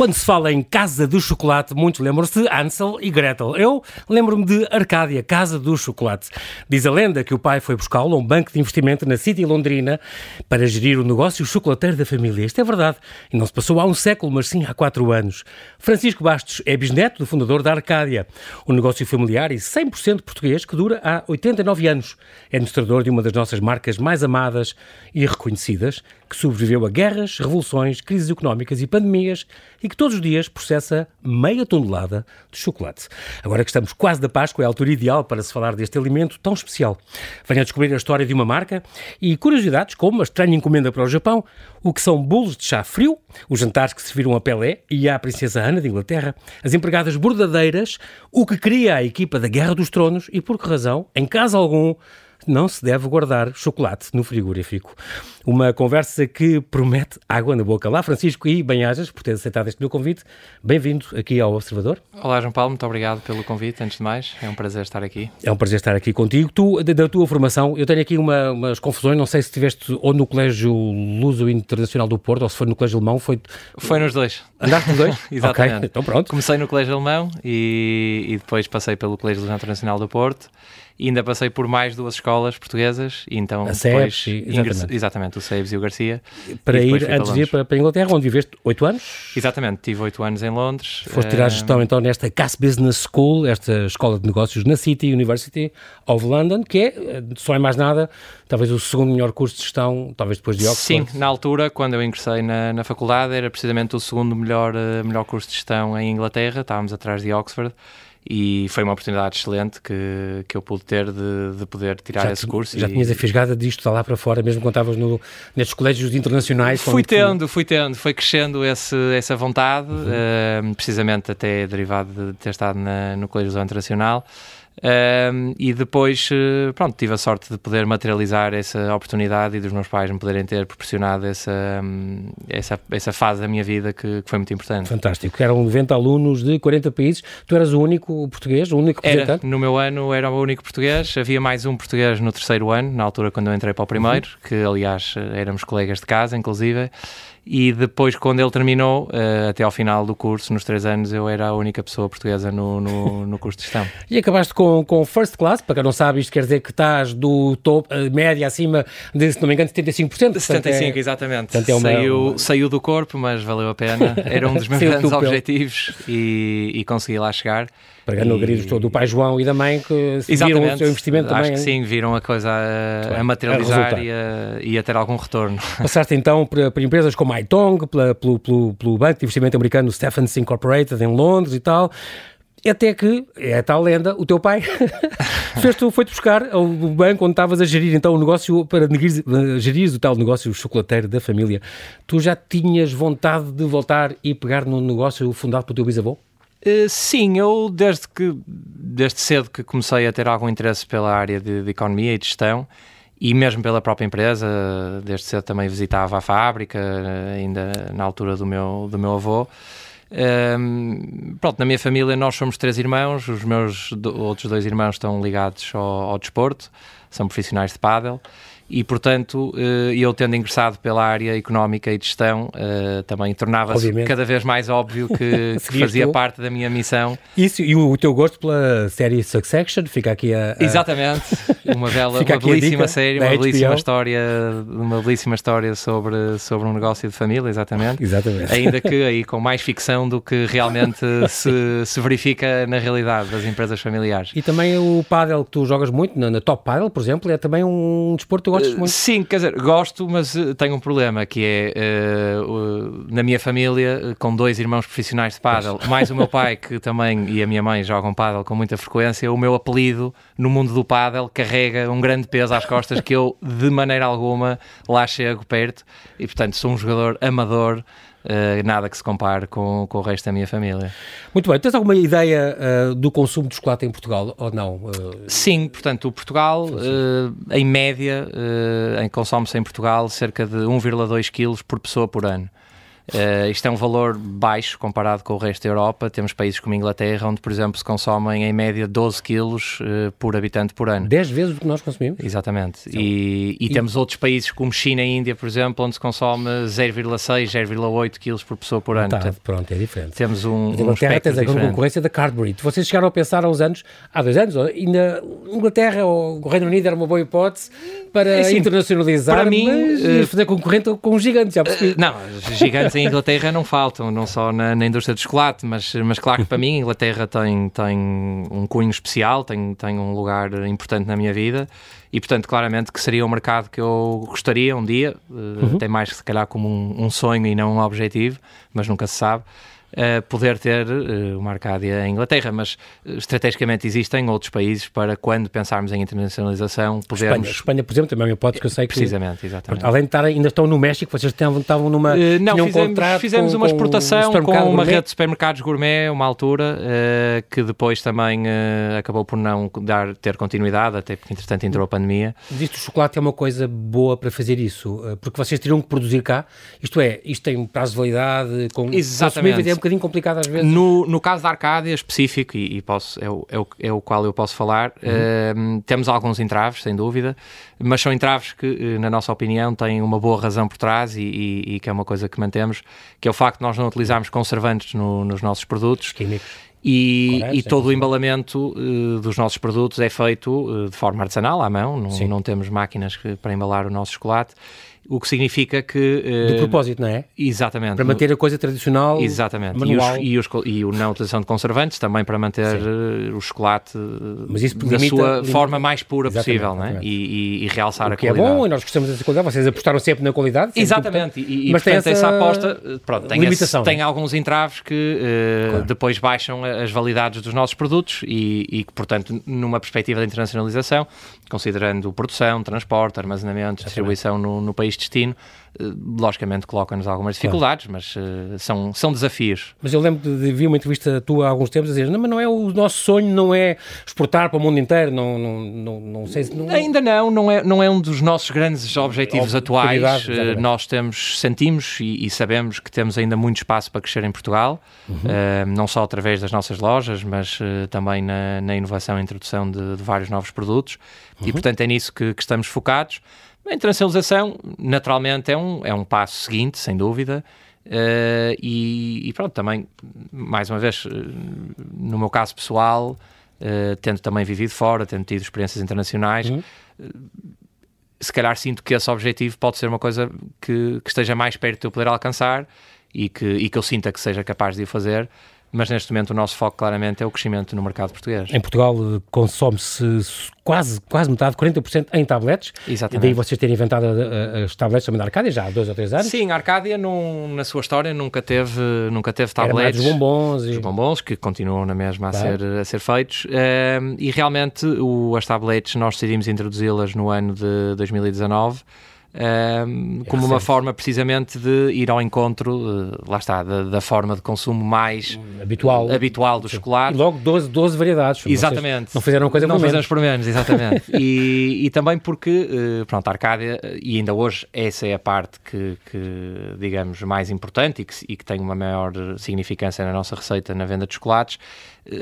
Quando se fala em Casa do Chocolate, muitos lembram-se de Ansel e Gretel. Eu lembro-me de Arcádia, Casa do Chocolate. Diz a lenda que o pai foi buscá-lo a um banco de investimento na City Londrina para gerir o negócio chocolateiro da família. Isto é verdade. E não se passou há um século, mas sim há quatro anos. Francisco Bastos é bisneto do fundador da Arcádia, um negócio familiar e 100% português que dura há 89 anos. É administrador de uma das nossas marcas mais amadas e reconhecidas, que sobreviveu a guerras, revoluções, crises económicas e pandemias e que todos os dias processa meia tonelada de chocolate. Agora que estamos quase da Páscoa, é a altura ideal para se falar deste alimento tão especial. Venha descobrir a história de uma marca e curiosidades como a estranha encomenda para o Japão, o que são bolos de chá frio, os jantares que serviram a Pelé e à Princesa Ana de Inglaterra, as empregadas bordadeiras, o que cria a equipa da Guerra dos Tronos e por que razão, em caso algum, não se deve guardar chocolate no frigorífico. Uma conversa que promete água na boca. Lá, Francisco e Banhajas, por ter aceitado este meu convite. Bem-vindo aqui ao Observador. Olá, João Paulo, muito obrigado pelo convite, antes de mais. É um prazer estar aqui. É um prazer estar aqui contigo. Tu, da, tua formação, eu tenho aqui uma, umas confusões, não sei se estiveste ou no Colégio Luso Internacional do Porto ou se foi no Colégio Alemão. Foi, foi nos dois. Andaste nos dois? Exatamente. Okay, então pronto. Comecei no Colégio Alemão e, e depois passei pelo Colégio Luso Internacional do Porto e ainda passei por mais duas escolas portuguesas e então a depois exatamente. exatamente, o Sebes e o Garcia para ir antes de ir para, para a Inglaterra onde viveste oito anos? Exatamente, tive oito anos em Londres foste tirar a gestão então nesta Cass Business School esta escola de negócios na City University of London que é, só é mais nada talvez o segundo melhor curso de gestão talvez depois de Oxford. Sim, na altura quando eu ingressei na, na faculdade era precisamente o segundo melhor, uh, melhor curso de gestão em Inglaterra estávamos atrás de Oxford e foi uma oportunidade excelente que, que eu pude ter de, de poder tirar já esse curso. Já e... tinhas a fisgada disto lá para fora, mesmo quando estavas no, nestes colégios internacionais? Fui tendo, fui tendo, foi crescendo esse, essa vontade, uhum. uh, precisamente até derivado de ter estado na, no Colégio Internacional. Um, e depois, eh, pronto, tive a sorte de poder materializar essa oportunidade e dos meus pais me poderem ter proporcionado essa, essa, essa fase da minha vida que, que foi muito importante. Fantástico. Eram 90 alunos de 40 países. Tu eras o único português, o único representante? Era, no meu ano era o único português. Havia mais um português no terceiro ano, na altura quando eu entrei para o primeiro, uhum. que aliás éramos colegas de casa, inclusive e depois, quando ele terminou, uh, até ao final do curso, nos três anos, eu era a única pessoa portuguesa no, no, no curso de gestão. e acabaste com, com first class, para quem não sabe, isto quer dizer que estás do top, uh, média acima de, se não me engano, 75%. 75%, é, exatamente. É uma, saiu, saiu do corpo, mas valeu a pena. Era um dos meus grandes objetivos e, e consegui lá chegar. Pegando e... gritos do pai João e da mãe que viram o seu investimento Acho também. Acho que sim, viram a coisa a, a materializar a e, a, e, a, ter algum retorno. Passaste então por, por empresas como a Itong, pela, pelo, pelo, pelo banco de investimento americano Stephens Incorporated em Londres e tal. Até que, é a tal lenda, o teu pai foi-te buscar ao banco onde estavas a gerir então o negócio para gerir o tal negócio chocolateiro da família. Tu já tinhas vontade de voltar e pegar no negócio fundado pelo teu bisavô? Uh, sim, eu desde que desde cedo que comecei a ter algum interesse pela área de, de, economia e gestão e mesmo pela própria empresa, desde cedo também visitava a fábrica, ainda na altura do meu, do meu avô. Um, ehm, pronto, na minha família nós somos três irmãos, os meus do, outros dois irmãos estão ligados ao, ao desporto, são profissionais de pádel e, portanto, eh, eu tendo ingressado pela área económica e de gestão, eh, também tornava-se cada vez mais óbvio que, que fazia tu. parte da minha missão. Isso, e o, o, teu gosto pela série Succession, fica aqui a... a... Exatamente, uma, bela, uma belíssima série, uma belíssima história, uma belíssima história sobre, sobre um negócio de família, exatamente. Exatamente. Ainda que aí com mais ficção do que realmente se, se verifica na realidade das empresas familiares. E também o paddle que tu jogas muito, na, na Top Paddle, por exemplo, é também um desporto que muito? Sim, quer dizer, gosto, mas eh, tenho um problema que é uh, na minha família, com dois irmãos profissionais de paddle, mais o meu pai que também e a minha mãe jogam paddle com muita frequência, o meu apelido no mundo do paddle carrega um grande peso às costas que eu de maneira alguma lá chego perto e portanto sou um jogador amador Uh, nada que se compare com, com o resto da minha família. Muito bem. Tens alguma ideia uh, do consumo de chocolate em Portugal ou não? Uh... Sim, portanto, o Portugal, em média, consome-se em Portugal cerca de 1,2 kg por pessoa por ano. Uh, isto é um valor baixo comparado com o resto da Europa. Temos países como a Inglaterra, onde, por exemplo, se consomem em média 12 quilos uh, por habitante por ano. 10 vezes o que nós consumimos? Exatamente. Então, e, e, e, temos outros países como China e Índia, por exemplo, onde se consome 0,6, 0,8 quilos por pessoa por ano. Tá, Portanto, pronto, é diferente. Temos um. Mas Inglaterra um tens a concorrência da Cadbury. Vocês chegaram a pensar há uns anos, há dois anos, ainda Inglaterra ou o Reino Unido era uma boa hipótese para assim, internacionalizar, para mim, uh, fazer concorrente com os gigantes, já percebi. Não, gigantes em Inglaterra não faltam, não só na, na, indústria do chocolate, mas, mas claro que para mim a Inglaterra tem, tem um cunho especial, tem, tem um lugar importante na minha vida e, portanto, claramente que seria um mercado que eu gostaria um dia, uh, uhum. até mais se calhar como um, um sonho e não um objetivo, mas nunca se sabe uh, poder ter uh, uma Arcádia em Inglaterra, mas uh, estrategicamente existem outros países para quando pensarmos em internacionalização podermos... Espanha, Espanha por exemplo, também é uma hipótese que eu sei que... Precisamente, exatamente. Além de estar, ainda estão no México, vocês estavam numa... Uh, não, fizemos, um contrato fizemos com, uma exportação com, com uma gourmet? rede de supermercados gourmet, uma altura, que depois também acabou por não dar, ter continuidade, até porque entretanto entrou a pandemia. Existe o chocolate é uma coisa boa para fazer isso, porque vocês teriam que produzir cá, isto é, isto tem prazo de validade, com Exatamente bocadinho complicado às vezes. No, no caso da Arcádia específico, e, e posso, é, o, é, o, é o qual eu posso falar, uhum. uh, temos alguns entraves, sem dúvida, mas são entraves que, eh, na nossa opinião, têm uma boa razão por trás e, e, e, que é uma coisa que mantemos, que é o facto de nós não utilizarmos conservantes no, nos nossos produtos. Químicos. E, Correto, e, todo o embalamento uh, dos nossos produtos é feito uh, de forma artesanal, à mão, não, não temos máquinas que, para embalar o nosso chocolate o que significa que... Uh, de propósito, não é? Exatamente. Para manter a coisa tradicional Exatamente. Manual. E, os, e, os, e o não utilização de conservantes também para manter uh, o chocolate Mas isso da limita, sua limita, forma mais pura exatamente, possível, não é? E, e, realçar o a qualidade. que é bom, e nós gostamos dessa qualidade, vocês apostaram sempre na qualidade. Sempre exatamente, e, Mas portanto, tem essa, essa aposta pronto, tem, limitação, esse, tem alguns entraves que uh, claro. depois baixam as validades dos nossos produtos e, que, portanto, numa perspectiva de internacionalização, considerando produção, transporte, armazenamento, distribuição no, no país destino, eh, logicamente coloca-nos algumas dificuldades, claro. mas uh, são, são desafios. Mas eu lembro de, de ver uma entrevista tua há alguns tempos a dizer, não, mas não é o nosso sonho, não é exportar para o mundo inteiro, não, não, não, não sei se... Não... Ainda não, não é, não é um dos nossos grandes objetivos atuais. Uh, nós temos, sentimos e, e, sabemos que temos ainda muito espaço para crescer em Portugal, uhum. uh, não só através das nossas lojas, mas também na, na, inovação e introdução de, de vários novos produtos, uhum. e portanto é nisso que, que estamos focados. A internacionalização, naturalmente, é um, é um passo seguinte, sem dúvida. Uh, e, e, pronto, também, mais uma vez, uh, no meu caso pessoal, uh, tendo também vivido fora, tendo tido experiências internacionais, uhum. se calhar sinto que esse objetivo pode ser uma coisa que, que, esteja mais perto de eu poder alcançar e que, e que eu sinta que seja capaz de o fazer mas neste momento o nosso foco claramente é o crescimento no mercado português. Em Portugal eh, consome-se quase, quase metade, 40% em tablets. Exatamente. E daí vocês terem inventado as tablets também da Arcádia já há dois ou três anos. Sim, a Arcádia num, na sua história nunca teve, nunca teve tablets. Era os bombons. E... Os bombons que continuam na mesma a, ser, a ser feitos. Uh, e realmente o, as tablets nós decidimos introduzi-las no ano de 2019 um, como uma forma precisamente de ir ao encontro, uh, lá está, da, da, forma de consumo mais habitual, habitual do chocolate. E logo 12, 12 variedades. Exatamente. não fizeram coisa não por menos. por menos, exatamente. e, e, também porque, uh, pronto, a Arcádia, e ainda hoje essa é a parte que, que digamos, mais importante e que, e que tem uma maior significância na nossa receita na venda de chocolates,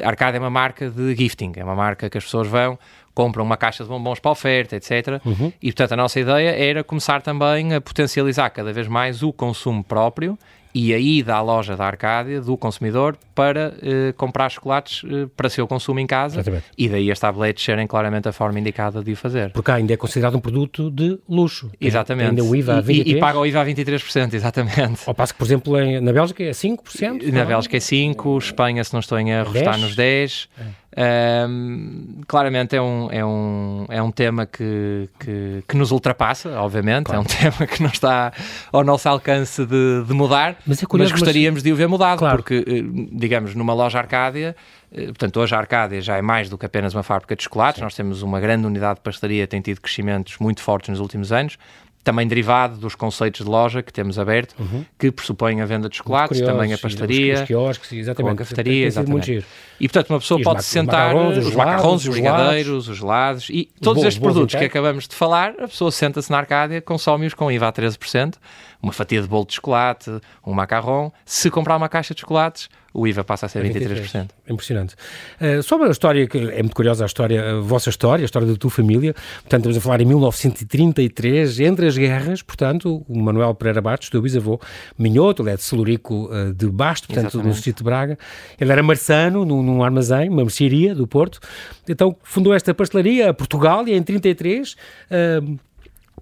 a Arcádia é uma marca de gifting, é uma marca que as pessoas vão compram uma caixa de bombons para oferta, etc. Uhum. E, portanto, a nossa ideia era começar também a potencializar cada vez mais o consumo próprio e a ida à loja da Arcádia do consumidor para uh, comprar chocolates uh, para seu consumo em casa Exatamente. e daí as tabletes serem claramente a forma indicada de o fazer. Porque ainda é considerado um produto de luxo. Exatamente. Ainda o IVA a 23%. E, e paga o IVA a 23%, exatamente. Ao passo que, por exemplo, em, na Bélgica é 5%? Na Bélgica é 5%, Espanha, se não estou em erro, 10? está nos 10%. É. Um, claramente é um, é um, é um tema que, que, que nos ultrapassa, obviamente, claro. é um tema que não está ao nosso alcance de, de mudar, mas, é curioso, mas gostaríamos mas... de o ver mudado, claro. porque, eh, digamos, numa loja Arcádia, eh, portanto, hoje a Arcádia já é mais do que apenas uma fábrica de chocolates, Sim. nós temos uma grande unidade de pastelaria, tem tido crescimentos muito fortes nos últimos anos, também derivado dos conceitos de loja que temos aberto, uhum. que pressupõem a venda de chocolates, curioso, também a pastaria, os, os quiosques, exatamente, a cafetaria, exatamente. E portanto uma pessoa pode se sentar, os macarrões, os brigadeiros, os gelados e todos estes produtos que acabamos de falar, a pessoa senta-se na Arcádia, consome-os com IVA a 13%, uma fatia de bolo de chocolate, um macarrão. Se comprar uma caixa de chocolates, o IVA passa a ser 23%. Impressionante. Uh, sobre a história, que é muito curiosa a história, a vossa história, a história da tua família, portanto, estamos a falar em 1933, entre as guerras, portanto, o Manuel Pereira Bastos, teu bisavô, Minhoto, ele é de Celurico uh, de Basto, portanto, Exatamente. no Distrito de Braga, ele era marçano num, num armazém, uma mercearia do Porto, então fundou esta pastelaria, a Portugal, e em 33 uh,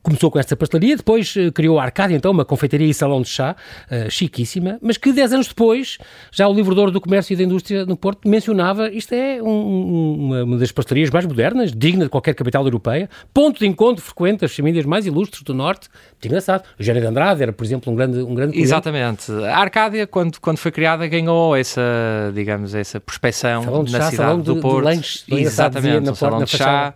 começou com esta pastelaria, depois uh, criou a Arcádia, então, uma confeitaria e salão de chá, uh, chiquíssima, mas que 10 anos depois, já o livrador do comércio e da indústria no Porto mencionava, isto é um, um, uma das pastelarias mais modernas, digna de qualquer capital europeia, ponto de encontro frequente das famílias mais ilustres do Norte, muito engraçado. O Eugênio de Andrade era, por exemplo, um grande, um grande cliente. Exatamente. A Arcádia, quando, quando foi criada, ganhou essa, digamos, essa prospecção na chá, cidade do de, Porto. De lanches, Exatamente, um salão de chá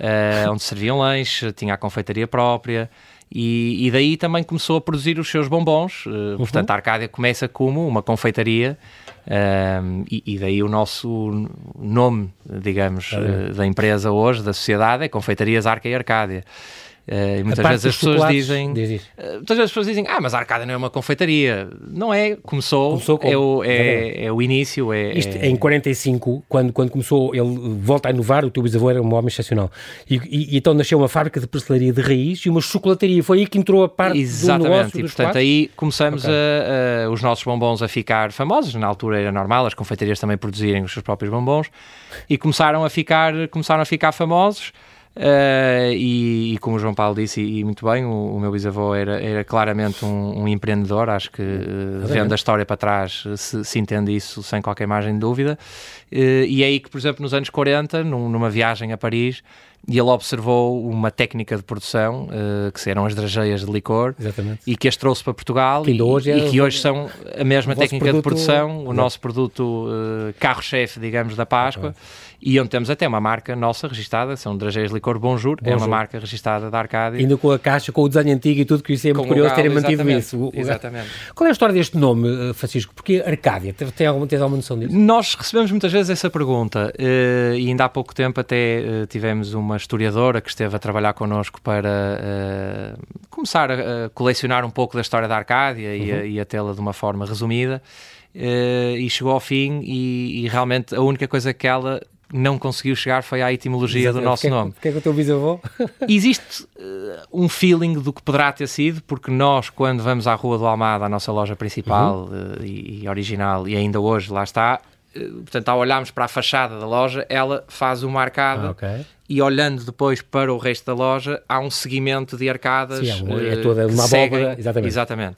uh, onde serviam lanche, tinha a confeitaria própria. E, e, daí também começou a produzir os seus bombons. Uh, uhum. Portanto, a Arcádia começa como uma confeitaria uh, e, e, daí o nosso nome, digamos, uh, da empresa hoje, da sociedade, é Confeitarias Arca e Arcádia. Uh, muitas vezes as pessoas dizem. Diz uh, muitas vezes as pessoas dizem, ah, mas a Arcada não é uma confeitaria. Não é, começou, começou com, é, o, é, é, o início. É, Isto, é... Em 45, quando, quando começou, ele volta a inovar, o teu bisavô era um homem excepcional. E, e, e então nasceu uma fábrica de pastelaria de raiz e uma chocolataria. Foi aí que entrou a parte Exatamente, do negócio e portanto aí começamos okay. a, a, os nossos bombons a ficar famosos. Na altura era normal as confeitarias também produzirem os seus próprios bombons e começaram a ficar, começaram a ficar famosos. Uh, e, e, como o João Paulo disse, e, e muito bem, o, o, meu bisavô era, era claramente um, um empreendedor, acho que uh, vendo a história para trás se, se, entende isso sem qualquer margem de dúvida. Uh, e é aí que, por exemplo, nos anos 40, num, numa viagem a Paris, e ele observou uma técnica de produção uh, que eram as drageias de licor Exatamente. e que as trouxe para Portugal que e, hoje é e, que hoje são a mesma técnica produto... de produção, o nosso produto uh, carro-chefe, digamos, da Páscoa. Okay e onde temos até uma marca nossa registada, são Drageias Licor Bonjour, Bonjour, é uma marca registada da Arcádia. Ainda com a caixa, com o desenho antigo e tudo, que isso é muito curioso terem mantido isso. Exatamente. Qual é a história deste nome, eh, Francisco? Porque Arcádia, tem alguma, tens alguma noção disso? Nós recebemos muitas vezes essa pergunta uh, e ainda há pouco tempo até uh, tivemos uma historiadora que esteve a trabalhar connosco para começar a, colecionar um pouco da história da Arcádia uhum. e, a, a tê-la de uma forma resumida. Uh, e chegou ao fim e, e, realmente a única coisa que ela não conseguiu chegar foi à etimologia do nosso que nome. O que é que o teu bisavô? Existe uh, um feeling do que poderá ter sido, porque nós, quando vamos à Rua do Almada, a nossa loja principal uhum. uh, e, e, original, e ainda hoje lá está, uh, portanto, ao olharmos para a fachada da loja, ela faz uma arcada. Ah, okay. E olhando depois para o resto da loja, há um seguimento de arcadas. Sim, é, é toda uma abóbora. Exatamente. exatamente.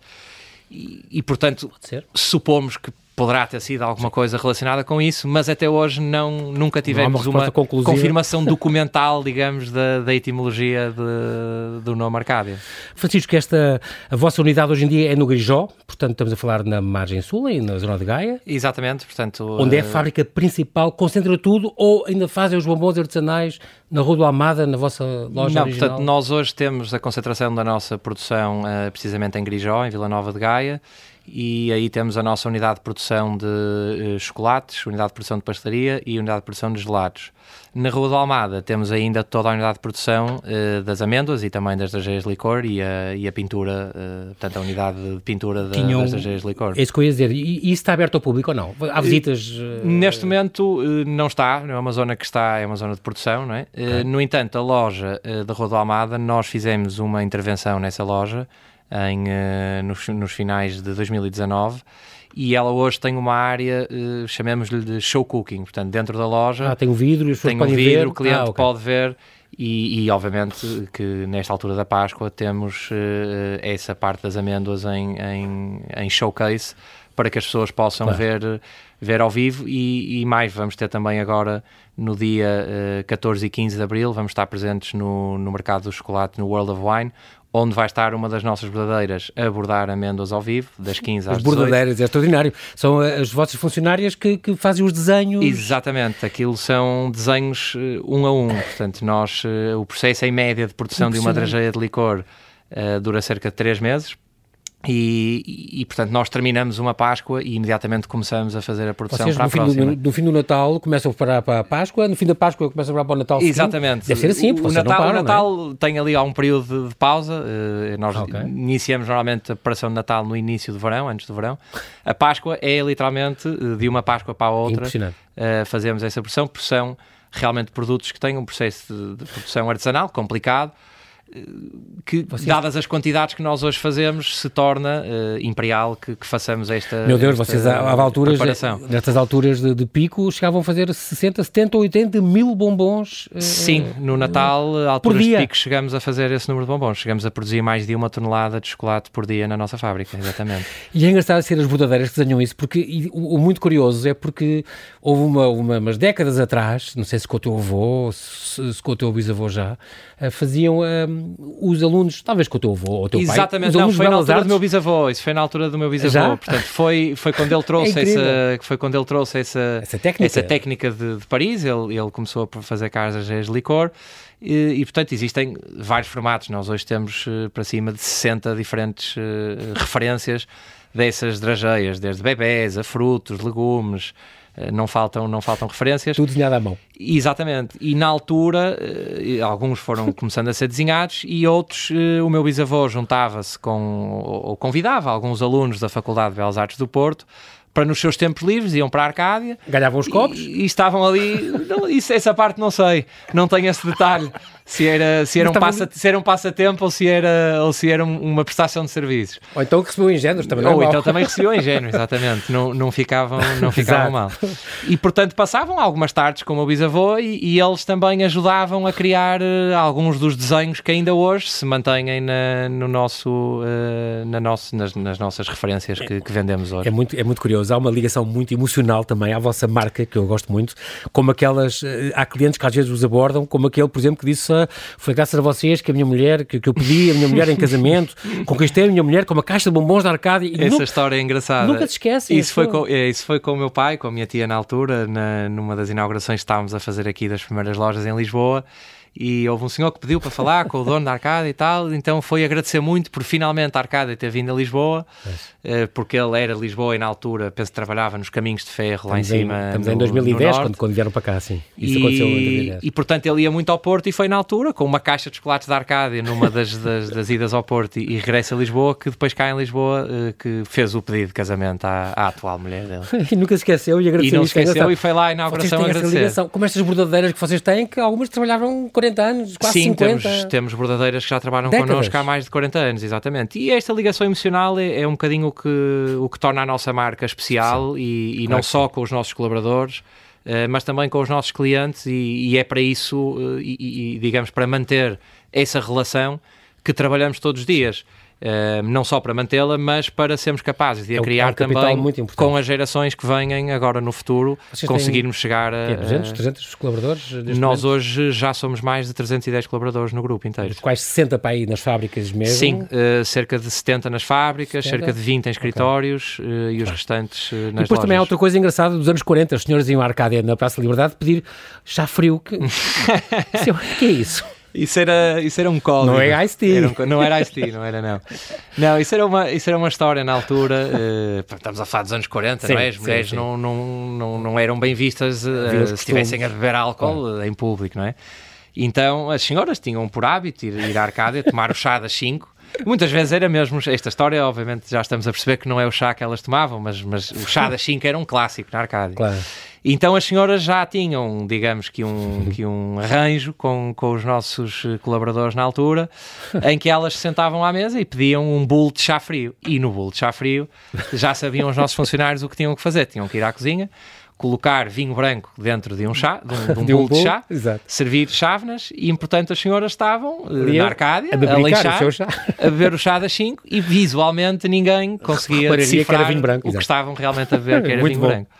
E, e portanto, supomos que poderá ter sido alguma coisa relacionada com isso, mas até hoje não, nunca tivemos não uma, uma confirmação documental, digamos, da, da etimologia de, do nome Arcádia. Francisco, esta, a vossa unidade hoje em dia é no Grijó, portanto estamos a falar na margem sul e na zona de Gaia. Exatamente, portanto... Onde é a eh, fábrica principal, concentra tudo ou ainda fazem os bombons artesanais na Rua do Almada, na vossa loja Não, original? portanto, nós hoje temos a concentração da nossa produção uh, precisamente em Grijó, em Vila Nova de Gaia, e aí temos a nossa unidade de produção de uh, chocolates, unidade de produção de pastelaria e unidade de produção de gelados. Na Rua da Almada temos ainda toda a unidade de produção uh, das amêndoas e também das drageias de licor e a, e a pintura, uh, portanto a unidade de pintura da, Tinham, das drageias de licor. É isso que eu ia dizer. E, e isso está aberto ao público ou não? Há visitas? Neste momento não está, não é uma zona que está, é uma zona de produção, não é? Okay. no entanto, a loja da Rua da Almada, nós fizemos uma intervenção nessa loja em, uh, nos, nos, finais de 2019 e ela hoje tem uma área, uh, chamemos-lhe de show cooking, portanto dentro da loja ah, tem um vidro e as tem um vidro, ver. o cliente ah, okay. pode ver e, e, obviamente que nesta altura da Páscoa temos uh, essa parte das amêndoas em, em, em, showcase para que as pessoas possam claro. ver, ver ao vivo e, e, mais, vamos ter também agora no dia uh, 14 e 15 de Abril, vamos estar presentes no, no mercado do chocolate no World of Wine, onde vai estar uma das nossas bordadeiras a bordar amêndoas ao vivo, das 15 às As bordadeiras, é extraordinário. São eh, as vossas funcionárias que, que, fazem os desenhos. Exatamente, aquilo são desenhos uh, um a um. Portanto, nós, uh, o processo em média de produção de uma drageia de licor uh, dura cerca de 3 meses. E, e, e, portanto, nós terminamos uma Páscoa e imediatamente começamos a fazer a produção Vocês, para no a fim próxima. Do, no fim do Natal começam a preparar para a Páscoa, no fim da Páscoa começam a preparar para o Natal Exatamente. Deve ser assim, porque o Natal, param, o Natal tem ali há um período de, de pausa. Uh, nós Ok. iniciamos normalmente a preparação de Natal no início do verão, antes do verão. A Páscoa é literalmente uh, de uma Páscoa para a é? outra. Impressionante. uh, fazemos essa produção, porque são realmente produtos que têm um processo de, de produção artesanal complicado, que, Vocês- dadas as quantidades que nós hoje fazemos, se torna uh, imperial que, que façamos esta Meu Deus, esta vocês há, alturas, nestas alturas de, de pico, chegavam a fazer 60, 70, 80 mil bombons. eh, Sim, no Natal, a alturas de dia. pico, chegamos a fazer esse número de bombons. Chegamos a produzir mais de uma tonelada de chocolate por dia na nossa fábrica, exatamente. E é engraçado ser as bordadeiras que desenham isso, porque e o, o muito curioso é porque houve uma, uma- umas décadas atrás, não sei se com o teu avô, se, se com o teu bisavô já, eh, faziam os alunos, talvez com o teu avô ou o teu pai, Exatamente, não, alunos foi na altura do meu Artes, bisavô, isso foi na altura do meu bisavô, Já? portanto foi, foi quando ele trouxe É essa, foi quando ele trouxe essa, Essa técnica. essa técnica de, de Paris, ele, ele começou a fazer casas de licor e, e, portanto existem vários formatos, nós hoje temos eh, para cima de 60 diferentes eh, referências dessas drageias, desde bebés a frutos, legumes, não faltam, não faltam referências. tudo desenhado à mão. Exatamente. E na altura, eh, alguns foram começando a ser desenhados e outros, eh, o meu bisavô juntava-se com, ou ou convidava alguns alunos da Faculdade de Belas Artes do Porto para nos seus tempos livres, iam para a Arcádia Ganhavam os copos. e, e estavam ali. Não, isso, essa parte não sei, não tenho esse detalhe. Se era, se era, um, passa, se era um passatempo ou se era, ou se era um- uma prestação de serviços. Ou então que recebeu ingênuos também. é Ou então também recebeu ingênuo, exatamente. Não, não ficavam, não ficavam mal. E portanto passavam algumas tardes com o meu bisavô e, e eles também ajudavam a criar eh, alguns dos desenhos que ainda hoje se mantêm na, no nosso, eh, na nosso, nas, nas nossas referências que, que vendemos hoje. É muito, é muito curioso. Há uma ligação muito emocional também à vossa marca, que eu gosto muito, como aquelas. eh, Há clientes que às vezes os abordam, como aquele, por exemplo, que disse: Foi graças a vocês que a minha mulher, que, que eu pedi a minha mulher em casamento, conquistei a minha mulher com uma caixa de bombons da Arcádia. E Essa nunca, história é engraçada. nunca te esquece. Isso foi, com, é, isso foi com o meu pai, com a minha tia na altura, na, numa das inaugurações que estávamos a fazer aqui das primeiras lojas em Lisboa. E houve um senhor que pediu para falar com o dono da Arcádia e tal, então foi agradecer muito por finalmente a Arcádia ter vindo a Lisboa, eh, porque ele era de Lisboa e na altura penso que trabalhava nos caminhos de ferro lá em Estamos cima. Estamos no- em no 2010, norte. quando, quando vieram para cá, sim. Isso aconteceu em E, 2010. e, portanto ele ia muito ao Porto e foi na altura com uma caixa de chocolates da Arcádia numa das, das, das idas ao Porto e, e regressa a Lisboa que depois cá em Lisboa eh, que fez o pedido de casamento à, à atual mulher dele. E nunca esqueceu e E agradeceu não isso, que é esqueceu e foi lá à inauguração agradecer. como estas bordadeiras que vocês têm, que algumas trabalhavam 40 anos, quase Sim, 50. temos, temos bordadeiras que já trabalham Décadas. connosco há mais de 40 anos, exatamente. E esta ligação emocional é, é um bocadinho o que, o que torna a nossa marca especial e, e Claro não que só com os nossos colaboradores, mas também com os nossos clientes e, e é para isso, eh, e- e, digamos, para manter essa relação que trabalhamos todos os dias. Eh, não só para mantê-la, mas para sermos capazes de É a um- é criar um também com as gerações que venhem agora no futuro, Vocês conseguirmos chegar a, Que é 200, a- 300 colaboradores? nós momento? hoje já somos mais de 310 colaboradores no grupo inteiro. Dos quais 60 para aí nas fábricas mesmo. Sim, eh, cerca de 70 nas fábricas, 70? cerca de 20 em escritórios eh, e os restantes eh, E nas depois também há lojas. outra coisa engraçada dos anos 40, os senhores iam à Arcádia na Praça da Liberdade pedir chá frio. Que, é- que é isso? Isso era, isso era um código. Não é Ice-T. Era um não era Ice-T, não era não. Não, isso era uma, isso era uma história na altura, pá, estamos a falar dos anos 40, Sim, não é? As mulheres sim. Não, não, não, não eram bem vistas os se estivessem a beber álcool eh, em público, não é? Então as senhoras tinham por hábito ir, ir à Arcádia, tomar o chá das 5. Muitas vezes era mesmo, esta história obviamente já estamos a perceber que não é o chá que elas tomavam, mas, mas o chá das 5 era um clássico na Arcádia. Claro. Então as senhoras já tinham, digamos que um, que um arranjo com, com os nossos colaboradores na altura, em que elas se sentavam à mesa e pediam um bolo de chá frio. E no bolo de chá frio já sabiam os nossos funcionários o que tinham que fazer. Tinham que ir à cozinha, colocar vinho branco dentro de um chá, de um, de um De um bolo de bolo, chá, exato. servir chávenas e, portanto, as senhoras estavam eh, na Arcádia, a a, o leixar, seu chá. a beber o chá das 5 e visualmente ninguém conseguia que decifrar branco, o que estavam realmente a beber, que era Muito vinho bom. branco.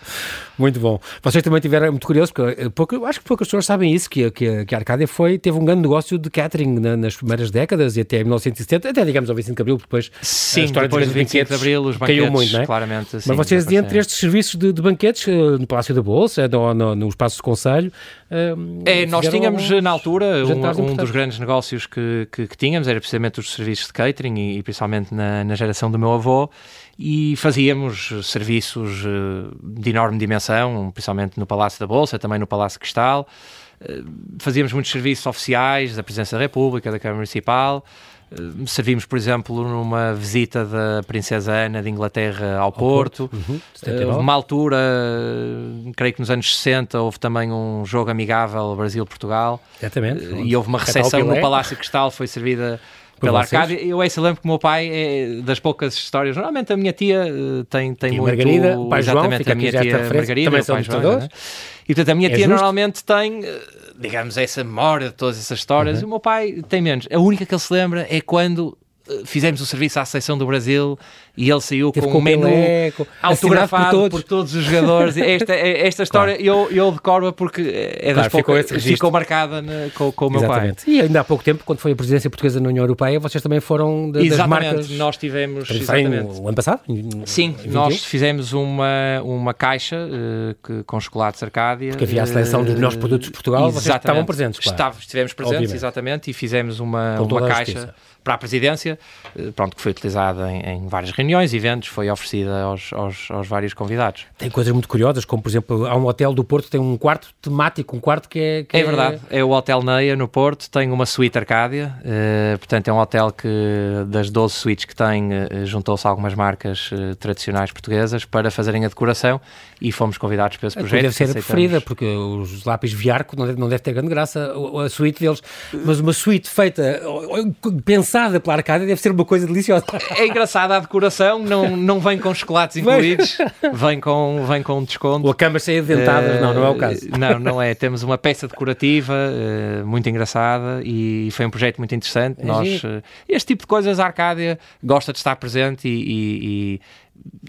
Muito bom. Vocês também tiveram, muito curioso, porque eh, pouco, eu acho que poucas pessoas sabem isso, que, que, que a Arcádia foi, teve um grande negócio de catering na- nas primeiras décadas e até 1970, até digamos ao 25 de Abril, depois Sim, a história depois dos de 25 de Abril, os banquetes, caiu muito, não é? claramente. sim, Mas vocês, desapareceram. entre estes serviços de, de banquetes, eh, no Palácio da Bolsa, no, no, no Espaço de Conselho, Uh, é, nós tínhamos na altura um, um, dos grandes negócios que, que, que, tínhamos, era precisamente os serviços de catering e, e principalmente na, na, geração do meu avô e fazíamos serviços uh, de enorme dimensão, principalmente no Palácio da Bolsa, também no Palácio Cristal. Uh, fazíamos muitos serviços oficiais da Presidência da República, da Câmara Municipal. Uh, servimos, por exemplo, numa visita da Princesa Ana de Inglaterra ao, ao Porto. Porto. Uhum. uma altura, creio que nos anos 60, houve também um jogo amigável Brasil-Portugal. Exatamente. e houve uma recepção no Palácio Cristal, foi servida pela Arcádia. Eu esse lembro que o meu pai é das poucas histórias. Normalmente a minha tia uh, tem, tem muito. Margarida, o pai exatamente, João, a minha tia Margarida, também são jogadores. É? E portanto a minha é tia justo? normalmente tem, eh, digamos, essa memória de todas essas histórias. Uhum. E o meu pai tem menos. A única que ele se lembra é quando eh, fizemos o serviço à seleção do Brasil e ele saiu Teve com um menu autografado por todos. por todos. os jogadores. esta, esta história claro. eu, eu decoro porque é das claro, poucas, ficou, ficou marcada na, com, com o meu exatamente. pai. E ainda há pouco tempo, quando foi a presidência portuguesa na União Europeia, vocês também foram de, das marcas... nós tivemos... Exatamente. O ano passado? Sim, nós fizemos uma, uma caixa uh, que, com chocolates Arcádia. Porque havia a seleção dos melhores produtos de Portugal, exatamente. vocês estavam presentes, claro. estivemos presentes, Obviamente. exatamente, e fizemos uma, uma caixa para a presidência, eh, pronto, que foi utilizada em, em várias reuniões, eventos, foi oferecida aos, aos, aos, vários convidados. Tem coisas muito curiosas, como por exemplo, há um hotel do Porto que tem um quarto temático, um quarto que é... Que é, é verdade, é o Hotel Neia no Porto, tem uma suíte Arcádia, uh, portanto é um hotel que das 12 suítes que tem, uh, juntou-se algumas marcas uh, tradicionais portuguesas para fazerem a decoração e fomos convidados para esse projeto. Deve ser a preferida, porque os lápis Viarco não deve, não deve ter grande graça, a, a suíte deles, mas uma suíte feita, pensada pela Arcádia deve ser uma coisa deliciosa. É engraçada a decoração, não, não vem com chocolates incluídos, vem com, vem com desconto. Ou a cama cheia de dentadas, uh, não, não é o caso. Não, não é. Temos uma peça decorativa uh, muito engraçada e foi um projeto muito interessante. É Nós, uh, este tipo de coisas a Arcádia gosta de estar presente e, e, e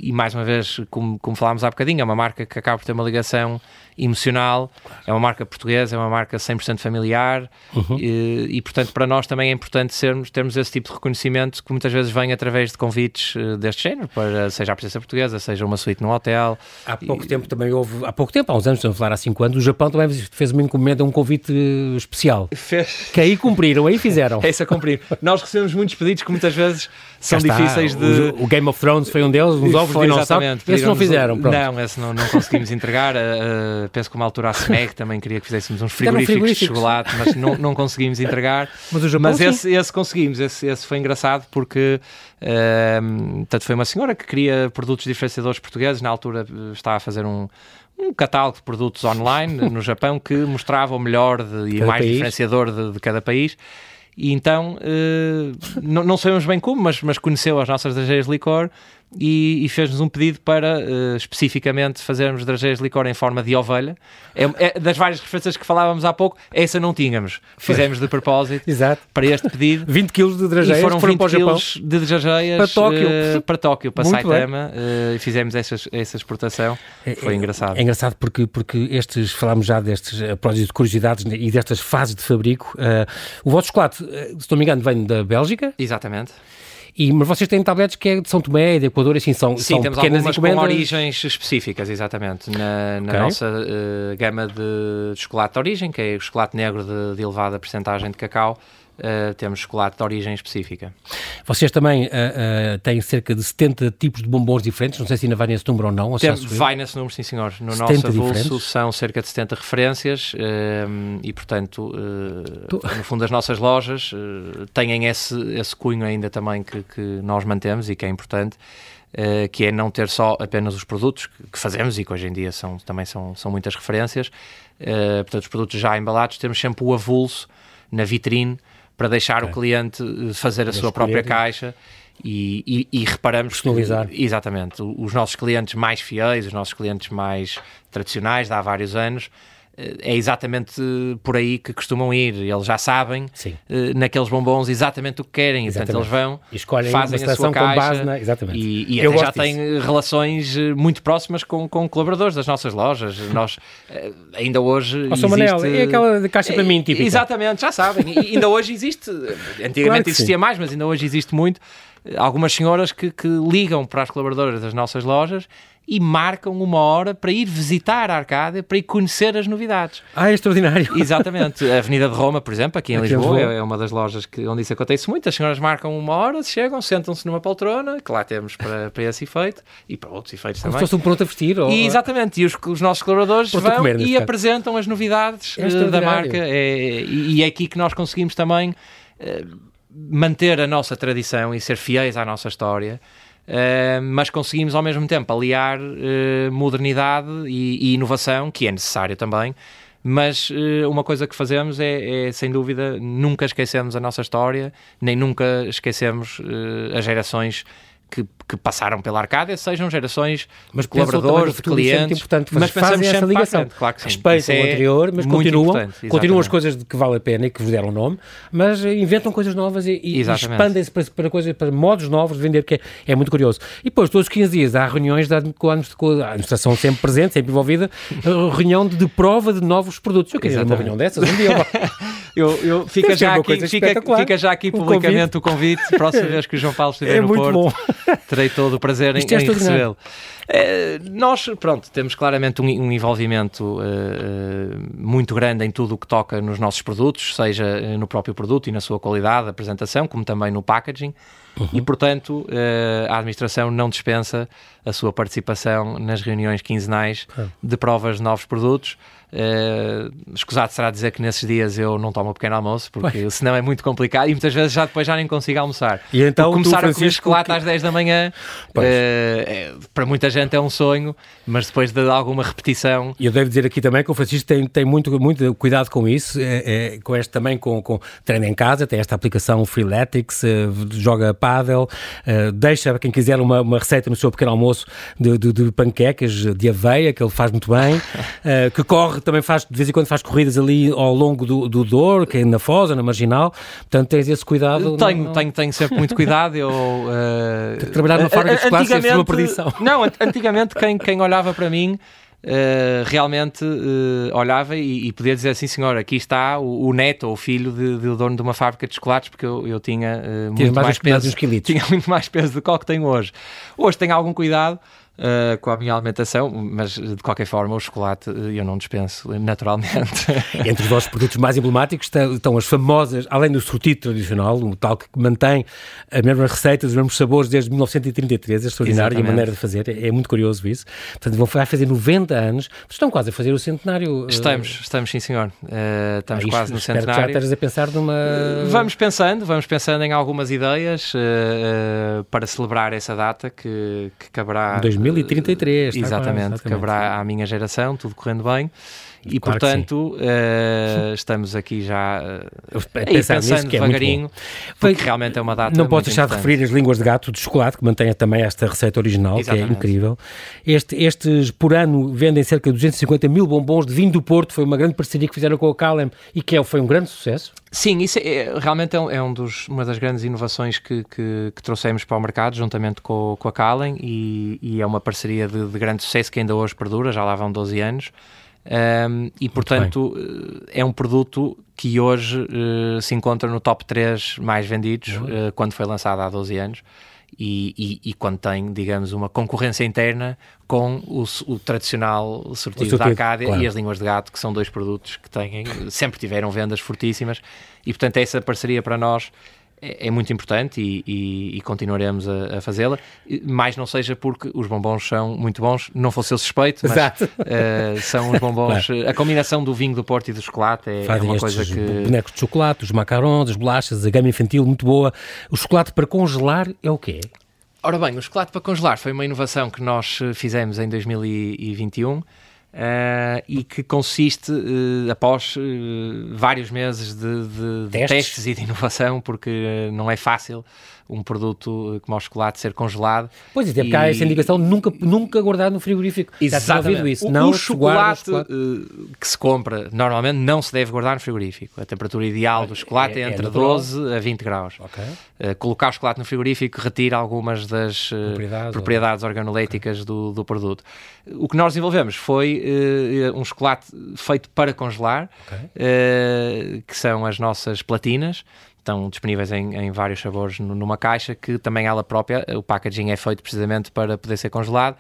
e mais uma vez, como, como falámos há bocadinho, é uma marca que acaba por ter uma ligação emocional, é uma marca portuguesa, é uma marca 100% familiar uhum. e, e, portanto, para nós também é importante sermos, termos esse tipo de reconhecimento que muitas vezes vem através de convites uh, deste género, para, seja a presença portuguesa, seja uma suíte num hotel. Há pouco e, tempo também houve, há pouco tempo, há uns anos, estamos a falar há 5 anos, o Japão também fez uma encomenda, um convite especial. Fez. Que aí cumpriram, aí fizeram. é isso a cumprir. nós recebemos muitos pedidos que muitas vezes são difíceis de... O, o, Game of Thrones foi um deles, os ovos de dinossauro. Esse não fizeram, pronto. Não, esse não, não conseguimos entregar. Uh, penso que uma altura a SMEG também queria que fizéssemos uns frigoríficos, frigoríficos. de chocolate, mas não, não conseguimos entregar. Mas, o Japão, mas esse, esse conseguimos, esse, esse foi engraçado porque uh, tanto foi uma senhora que queria produtos diferenciadores portugueses, na altura estava a fazer um, um catálogo de produtos online no Japão que mostrava o melhor de, e o mais país. diferenciador de, de, cada país. E então, uh, não, não sabemos bem como, mas, mas conheceu as nossas drageiras de licor e, e fez-nos um pedido para uh, especificamente fazermos drageiras de licor em forma de ovelha. É, é, das várias referências que falávamos há pouco, essa não tínhamos. Fizemos de propósito Exato. para este pedido. 20 kg de drageiras e foram 20 para o Japão. de drageiras para Tóquio, uh, para, Tóquio, para Saitama uh, e fizemos essa, essa exportação. É, Foi é, engraçado. É engraçado porque, porque estes, falámos já destes pródios de curiosidades e destas fases de fabrico. o vosso chocolate, se não me engano, vem da Bélgica. Exatamente. E, mas vocês têm tabletes que é de São Tomé, de Equador, assim, são, Sim, são temos pequenas algumas encomendas. com origens específicas, exatamente. Na, na okay. nossa uh, gama de chocolate de origem, que é o chocolate negro de, de elevada percentagem de cacau, Uh, temos chocolate de origem específica. Vocês também uh, uh, têm cerca de 70 tipos de bombons diferentes, não sei se ainda vai nesse número ou não. Ou Tem, vai nesse número, sim senhor. No nosso avulso são cerca de 70 referências e, portanto, no fundo as nossas lojas têm esse, esse cunho ainda também que, que nós mantemos e que é importante. Uh, que é não ter só apenas os produtos que, que, fazemos e que hoje em dia são, também são, são muitas referências, uh, portanto, os produtos já embalados, temos sempre o avulso na vitrine para deixar okay. o cliente eh, fazer a sua própria caixa. E, e, e, reparamos Personalizar. que, exatamente, os nossos clientes mais fiéis, os nossos clientes mais tradicionais de há vários anos, é exatamente por aí que costumam ir. Eles já sabem Sim. Eh, naqueles bombons exatamente o que querem. Exatamente. Portanto, eles vão, e escolhem fazem a sua caixa base na... exatamente. e, e já têm relações eh, muito próximas com, com colaboradores das nossas lojas. Nós eh, ainda hoje. Ó, existe... Manel, é aquela caixa para mim, típica. Exatamente, já sabem. E ainda hoje existe. Antigamente claro existia sim. mais, mas ainda hoje existe muito. Algumas senhoras que, que ligam para as colaboradoras das nossas lojas e marcam uma hora para ir visitar a Arcádia, para ir conhecer as novidades. Ah, é extraordinário. Exatamente. A Avenida de Roma, por exemplo, aqui em aqui Lisboa, é uma das lojas que, onde isso acontece muito. As senhoras marcam uma hora, chegam, sentam-se numa poltrona, que lá temos para, para esse efeito e para outros efeitos Como também. se fosse um pronto a vestir. Ou... E, exatamente. E os, os nossos colaboradores vão e apresentam as novidades É uh, da marca. É, e é aqui que nós conseguimos também uh, manter a nossa tradição e ser fiéis à nossa história. Uh, mas conseguimos ao mesmo tempo aliar uh, modernidade e, e, inovação, que é necessário também. Mas uh, uma coisa que fazemos é, é, sem dúvida, nunca esquecemos a nossa história, nem nunca esquecemos as gerações que, que, passaram pela Arcádia sejam gerações mas de colaboradores, de clientes. Importante, mas fazem essa ligação. Claro que sim. Respeitam é o anterior, mas continuam, continuam as coisas de que vale a pena e que vos deram nome, mas inventam coisas novas e, e expandem-se para, para, coisas, para modos novos de vender, que é, é, muito curioso. E depois, todos os 15 dias, há reuniões da, com, a, administração sempre presente, sempre envolvida, reunião de, de, prova de novos produtos. Eu queria uma reunião dessas, um dia. eu, eu, fica, já aqui, fica, fica, já aqui publicamente o convite, próxima vez que o João Paulo estiver é no Porto. Bom. Terei todo o prazer em, em recebê-lo. É, nós, pronto, temos claramente um, um envolvimento uh, muito grande em tudo o que toca nos nossos produtos, seja no próprio produto e na sua qualidade, apresentação, como também no packaging. Uhum. E, portanto, uh, a administração não dispensa a sua participação nas reuniões quinzenais uhum. de provas de novos produtos. Uh, escusado será dizer que nesses dias eu não tomo um pequeno almoço, porque Ué. senão é muito complicado e muitas vezes já depois já nem consigo almoçar. E então porque começar tu, a comer chocolate que... às 10 da manhã, uh, é, para muita gente é um sonho, mas depois de alguma repetição. E eu devo dizer aqui também que o Francisco tem, tem muito, muito cuidado com isso, é, é, com este também com, com treino em casa, tem esta aplicação Freeletics, uh, joga paddle, deixa quem quiser uma, uma receita no seu pequeno almoço de, de, de panquecas de aveia, que ele faz muito bem, que corre também faz, de vez em quando faz corridas ali ao longo do, do Douro, que é na Foz, na Marginal, portanto tens esse cuidado. Tenho, não... tenho, tenho sempre muito cuidado. Eu, uh... Tenho que trabalhar numa fábrica de chocolate é uma perdição. Não, antigamente quem, quem olhava para mim Uh, realmente uh, olhava e, e, podia dizer assim, senhor, aqui está o, o neto ou o filho de, de, dono de uma fábrica de chocolates, porque eu, eu tinha uh, muito mais, mais peso, tinha muito mais peso do que o que tenho hoje. Hoje tenho algum cuidado, uh, com a minha alimentação, mas de qualquer forma o chocolate eu não dispenso naturalmente. Entre os vossos produtos mais emblemáticos estão as famosas, além do sortido tradicional, o tal que mantém as mesmas receitas, os mesmos sabores desde 1933, é extraordinário a maneira de fazer, é, é, muito curioso isso. Portanto, vão fazer 90 anos, estão quase a fazer o centenário. Estamos, estamos sim senhor, uh, estamos ah, quase no centenário. já estás a pensar numa... Vamos pensando, vamos pensando em algumas ideias uh, para celebrar essa data que, que caberá... 2000 2033. Exatamente, exatamente, caberá à minha geração, tudo correndo bem. E claro portanto, uh, estamos aqui já uh, pensando nisso, que é devagarinho, porque realmente é uma data. Não posso deixar importante. de referir as línguas de gato de chocolate, que mantém também esta receita original, Exatamente. que é incrível. Este, estes, por ano, vendem cerca de 250 mil bombons de vinho do Porto. Foi uma grande parceria que fizeram com a Calem e que é, foi um grande sucesso. Sim, isso é, realmente é, um, é um dos, uma das grandes inovações que, que, que, trouxemos para o mercado, juntamente com, com a Calen, e, e, é uma parceria de, de grande sucesso que ainda hoje perdura, já lá vão 12 anos. Um, e portanto eh, é um produto que hoje uh, se encontra no top 3 mais vendidos uh, quando foi lançado há 12 anos e, e, e, quando tem, digamos, uma concorrência interna com o, o tradicional sortido da Arcádia claro. e as línguas de gato, que são dois produtos que têm, sempre tiveram vendas fortíssimas e portanto essa parceria para nós é, é, muito importante e, e, e continuaremos a, a fazê-la, mais não seja porque os bombons são muito bons, não fosse eu suspeito, mas uh, são os bombons, claro. a combinação do vinho do Porto e do chocolate é, é uma coisa que... bonecos de chocolate, os macarons, as bolachas, a gama infantil muito boa. O chocolate para congelar é o quê? Ora bem, o chocolate para congelar foi uma inovação que nós fizemos em 2021 Uh, e que consiste, uh, após uh, vários meses de, de, de testes. testes. e de inovação, porque não é fácil um produto como o chocolate ser congelado. Pois, é, porque e... há essa indicação nunca, nunca guardado no frigorífico. Exatamente. isso. O, não o chocolate, chocolate. que se compra normalmente não se deve guardar no frigorífico. A temperatura ideal do chocolate é, é, é entre é 12 a 20 graus. Okay. colocar o chocolate no frigorífico retira algumas das propriedades, propriedades organoléticas okay. do, do produto. O que nós desenvolvemos foi uh, um chocolate feito para congelar, okay. uh, que são as nossas platinas. Estão disponíveis em, em vários sabores numa caixa, que também ela própria, o packaging é feito precisamente para poder ser congelado.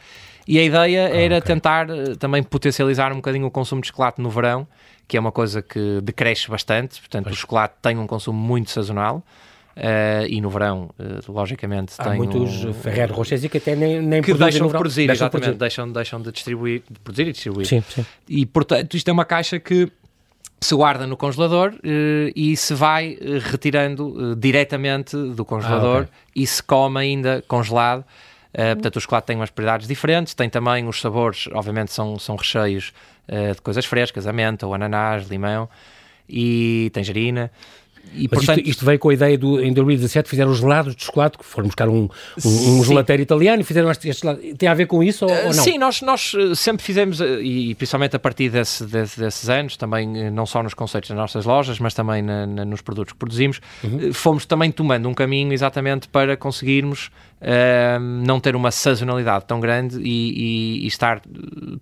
E a ideia ah, era okay. tentar também potencializar um bocadinho o consumo de chocolate no verão, que é uma coisa que decresce bastante, portanto pois. o chocolate tem um consumo muito sazonal. Uh, e no verão, uh, logicamente, Há tem muitos um, Ferrero Rochers que até nem, nem que deixam de produzir, deixam exatamente, produzir. Deixam, deixam de distribuir, de produzir e distribuir. Sim, sim. E portanto, isto é uma caixa que se guarda no congelador uh, e se vai retirando diretamente do congelador ah, okay. e se come ainda congelado. portanto, o chocolate tem umas propriedades diferentes, tem também os sabores, obviamente, são, são recheios de coisas frescas, a menta, o ananás, limão e tangerina. E, Mas portanto... isto, isto, veio com a ideia do, em 2017, fizeram os gelados de chocolate, que foram buscar um, um, um gelateiro italiano e fizeram este, este Tem a ver com isso ou, ou não? Sim, nós, nós eh, sempre fizemos, eh, e, principalmente a partir desse, desse, desses anos, também eh, não só nos conceitos das nossas lojas, mas também na, na, nos produtos que produzimos, uhum. fomos também tomando um caminho exatamente para conseguirmos uh, não ter uma sazonalidade tão grande e, e, e estar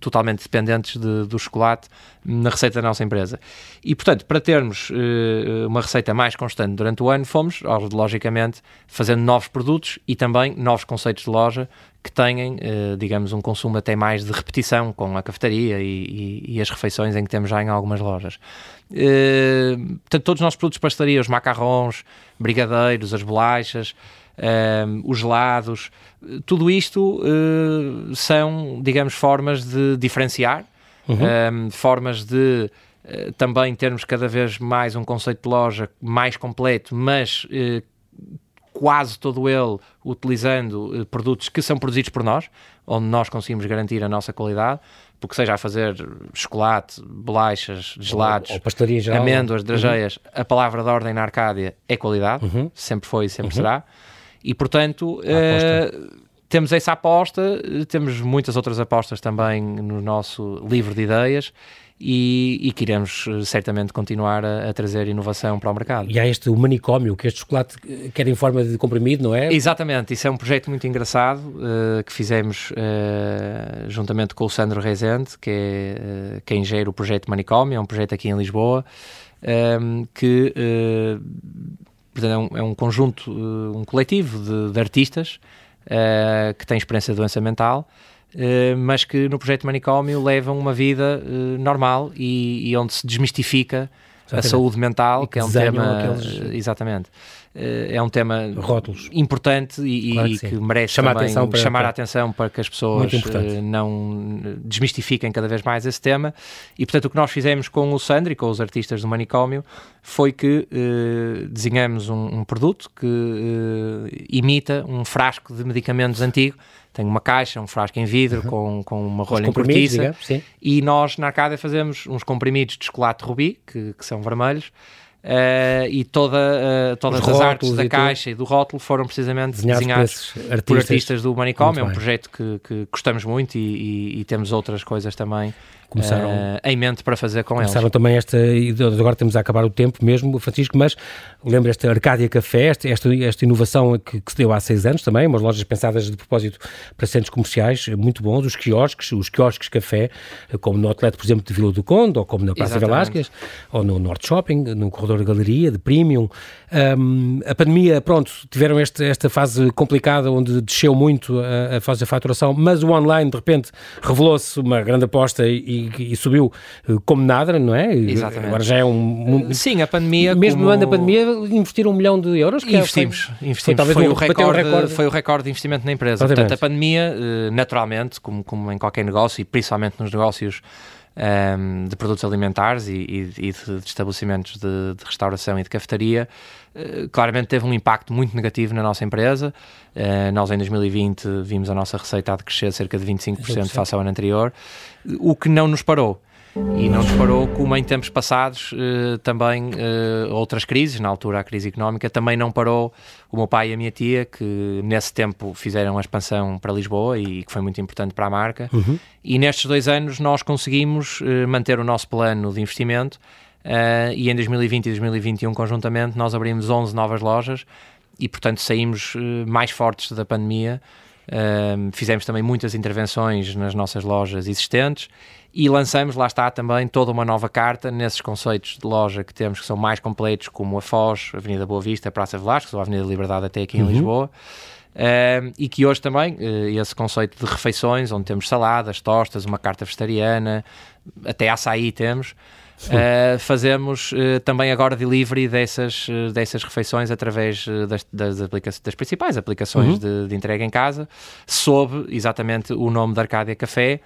totalmente dependentes de, do chocolate na receita da nossa empresa. E, portanto, para termos uh, uma receita mais constante durante o ano, fomos, logicamente, fazendo novos produtos e também novos conceitos de loja que tenham, uh, digamos, um consumo até mais de repetição com a cafetaria e, e, e as refeições em que temos já em algumas lojas. Uh, portanto, todos os nossos produtos de pastelaria, os macarrons, brigadeiros, as bolachas, uh, os gelados, tudo isto uh, são, digamos, formas de diferenciar, uhum. formas de uh, também termos cada vez mais um conceito de loja mais completo, mas quase todo ele utilizando produtos que são produzidos por nós, onde nós conseguimos garantir a nossa qualidade, porque seja a fazer chocolate, bolachas, gelados, ou, ou geral, amêndoas, drageias, uhum. a palavra de ordem na Arcádia é qualidade, uhum. sempre foi e sempre uhum. será. E, portanto, uh, temos essa aposta, temos muitas outras apostas também no nosso livro de ideias e, e que iremos eh, certamente continuar a, a, trazer inovação para o mercado. E há este o manicômio, que este chocolate quer em forma de comprimido, não é? Exatamente, isso é um projeto muito engraçado uh, que fizemos uh, juntamente com o Sandro Rezende, que é uh, quem gera o projeto Manicômio, é um projeto aqui em Lisboa, um, que portanto, é, um, é um conjunto, um coletivo de, de artistas que têm experiência de doença mental Uh, mas que no projeto Manicômio levam uma vida uh, normal e, e, onde se desmistifica Exatamente. a saúde mental, que, que, é um tema. Aqueles... Exatamente. Uh, é um tema Rótulos. importante e, claro que, que, merece chamar, também, atenção para, chamar para... a atenção para que as pessoas não desmistifiquem cada vez mais esse tema. E portanto, o que nós fizemos com o Sandro e com os artistas do Manicômio foi que desenhamos um, um, produto que imita um frasco de medicamentos antigo tem uma caixa, um frasco em vidro uhum. com, com uma rolha em cortiça. E nós na Arcádia fazemos uns comprimidos de chocolate rubi, que, que são vermelhos, Uh, e toda, uh, todas Os as artes da caixa e do rótulo foram precisamente desenhados, desenhados por, artistas. por, artistas. do Manicômio. É um projeto que, que gostamos muito e, e, e, temos outras coisas também começaram uh, em mente para fazer com começaram eles. também esta, e agora temos a acabar o tempo mesmo, Francisco, mas lembra esta Arcádia Café, esta, esta, esta inovação que, que, se deu há seis anos também, umas lojas pensadas de propósito para centros comerciais, muito bons, os quiosques, os quiosques café, como no outlet, por exemplo, de Vila do Conde, ou como na Praça Velásquez, ou no Norte Shopping, no corredor da Galeria, de Premium. Um, a pandemia, pronto, tiveram este, esta fase complicada, onde desceu muito a, a fase da faturação, mas o online, de repente, revelou-se uma grande aposta e e, subiu eh, como nada, não é? Exatamente. Agora já é um... Sim, a pandemia... Mesmo como... no ano da pandemia, investiram um milhão de euros? Que investimos, foi, investimos. Foi, foi, um, o recorde, recorde, foi o recorde de investimento na empresa. Exatamente. Portanto, a pandemia, eh, naturalmente, como, como em qualquer negócio, e principalmente nos negócios um, ehm, de produtos alimentares e, e, e de, de, estabelecimentos de, de, restauração e de cafetaria, uh, claramente teve um impacto muito negativo na nossa empresa. Uh, nós, em 2020, vimos a nossa receita a decrescer cerca de 25% face ao ano anterior, o que não nos parou. E não nos parou, como em tempos passados uh, também uh, outras crises, na altura a crise económica, também não parou o meu pai e a minha tia, que nesse tempo fizeram a expansão para Lisboa e que foi muito importante para a marca. Uhum. E nestes dois anos nós conseguimos uh, manter o nosso plano de investimento e em 2020 e 2021 conjuntamente nós abrimos 11 novas lojas e portanto saímos mais fortes da pandemia. fizemos também muitas intervenções nas nossas lojas existentes e lançamos, lá está também, toda uma nova carta nesses conceitos de loja que temos que são mais completos, como a Foz, Avenida Boa Vista, Praça Velasco, ou a Avenida Liberdade até aqui em uhum. Lisboa. Uh, e que hoje também, uh, esse conceito de refeições, onde temos saladas, tostas, uma carta vegetariana, até açaí temos, uh, fazemos também agora delivery dessas, dessas refeições através das, das, das principais aplicações uhum. de, de, entrega em casa, sob exatamente o nome da Arcádia Café.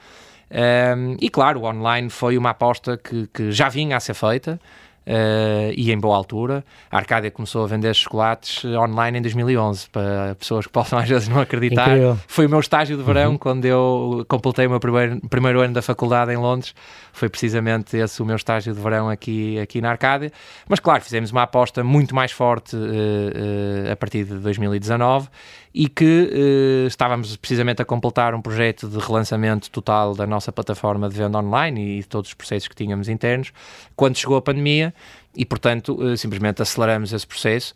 E claro, o online foi uma aposta que, que já vinha a ser feita. Uh, e em boa altura. A Arcádia começou a vender chocolates online em 2011, para pessoas que possam às vezes não acreditar. Incrível. Foi o meu estágio de verão uhum. quando eu completei o meu primeiro, primeiro ano da faculdade em Londres. Foi precisamente esse o meu estágio de verão aqui, aqui na Arcádia. Mas claro, fizemos uma aposta muito mais forte uh, uh, a partir de 2019 e que eh, estávamos precisamente a completar um projeto de relançamento total da nossa plataforma de venda online e de todos os processos que tínhamos internos, quando chegou a pandemia e, portanto, eh, simplesmente aceleramos esse processo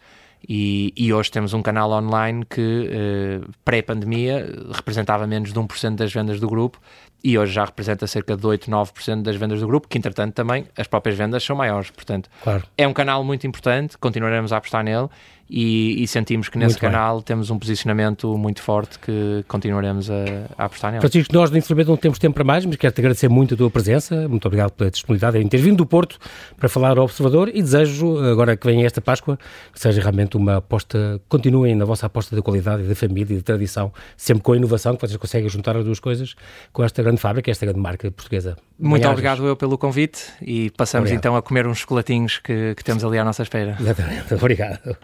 e, e, hoje temos um canal online que, eh, pré-pandemia, representava menos de 1% das vendas do grupo e hoje já representa cerca de 8, 9% das vendas do grupo, que entretanto também as próprias vendas são maiores. Portanto, claro. é um canal muito importante, continuaremos a apostar nele e, e sentimos que nesse muito canal bem. temos um posicionamento muito forte que continuaremos a, a apostar nele. Francisco, nós infelizmente não temos tempo para mais, mas quero-te agradecer muito a tua presença, muito obrigado pela disponibilidade em ter vindo do Porto para falar ao Observador e desejo, agora que vem esta Páscoa, que seja realmente uma aposta, continuem na vossa aposta de qualidade e de família e de tradição, sempre com a inovação, que vocês conseguem juntar as duas coisas com esta grande fábrica, esta grande marca portuguesa. Muito obrigado eu pelo convite e passamos obrigado. então a comer uns chocolatinhos que, que temos ali à nossa espera. Exatamente, obrigado.